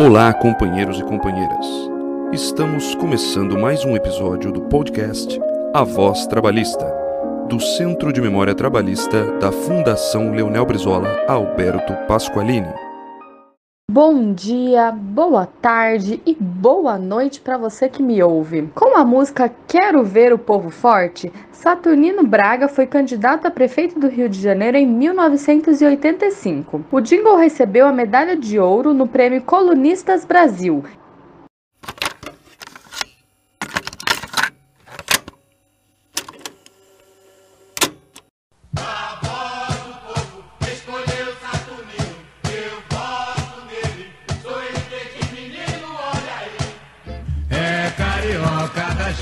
Olá, companheiros e companheiras. Estamos começando mais um episódio do podcast A Voz Trabalhista, do Centro de Memória Trabalhista da Fundação Leonel Brizola Alberto Pasqualini. Bom dia, boa tarde e boa noite para você que me ouve. Com a música Quero Ver o Povo Forte, Saturnino Braga foi candidato a prefeito do Rio de Janeiro em 1985. O jingle recebeu a medalha de ouro no Prêmio Colunistas Brasil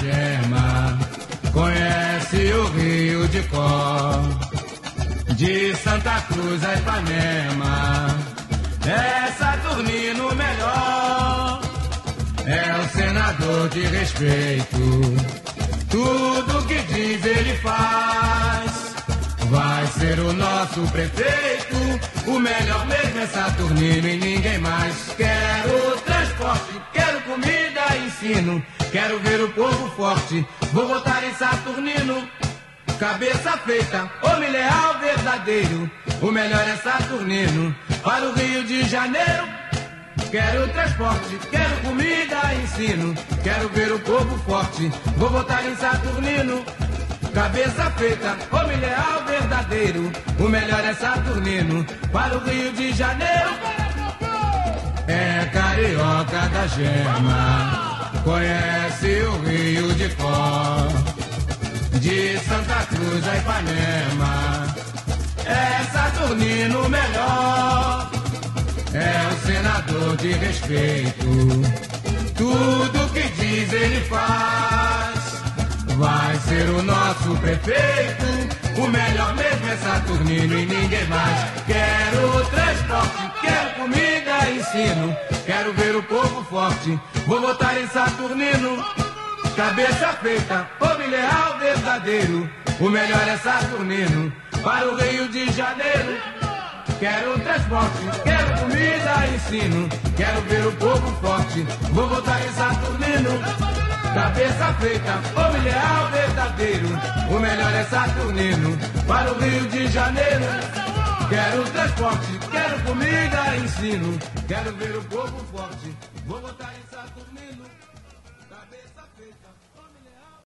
gema, conhece o Rio de Có, de Santa Cruz a Ipanema, é Saturnino melhor, é o senador de respeito, tudo que diz ele faz. Vai ser o nosso prefeito, o melhor mesmo é Saturnino e ninguém ensino. Quero ver o povo forte, vou votar em Saturnino. Cabeça feita, homem leal verdadeiro. O melhor é Saturnino. Para o Rio de Janeiro. Quero transporte, quero comida, ensino. Quero ver o povo forte, vou votar em Saturnino. Cabeça feita, homem leal verdadeiro. O melhor é Saturnino. Para o Rio de Janeiro. É carioca da gema conhece o Rio de Có, de Santa Cruz a Ipanema, é Saturnino melhor, é o senador de respeito, tudo que diz ele faz, vai ser o nosso prefeito. O melhor mesmo é Saturnino e ninguém mais. Quero transporte, quero comida, ensino. Quero ver forte, vou votar em Saturnino. Cabeça feita, homem leal verdadeiro. O melhor é Saturnino, para o Rio de Janeiro. Quero transporte, quero comida, ensino. Quero ver o povo forte, vou votar em Saturnino. Cabeça feita, homem leal verdadeiro. O melhor é Saturnino para o Rio de Janeiro. Quero transporte, quero comida, ensino. Quero ver o povo forte. Vou botar em saco cabeça feita.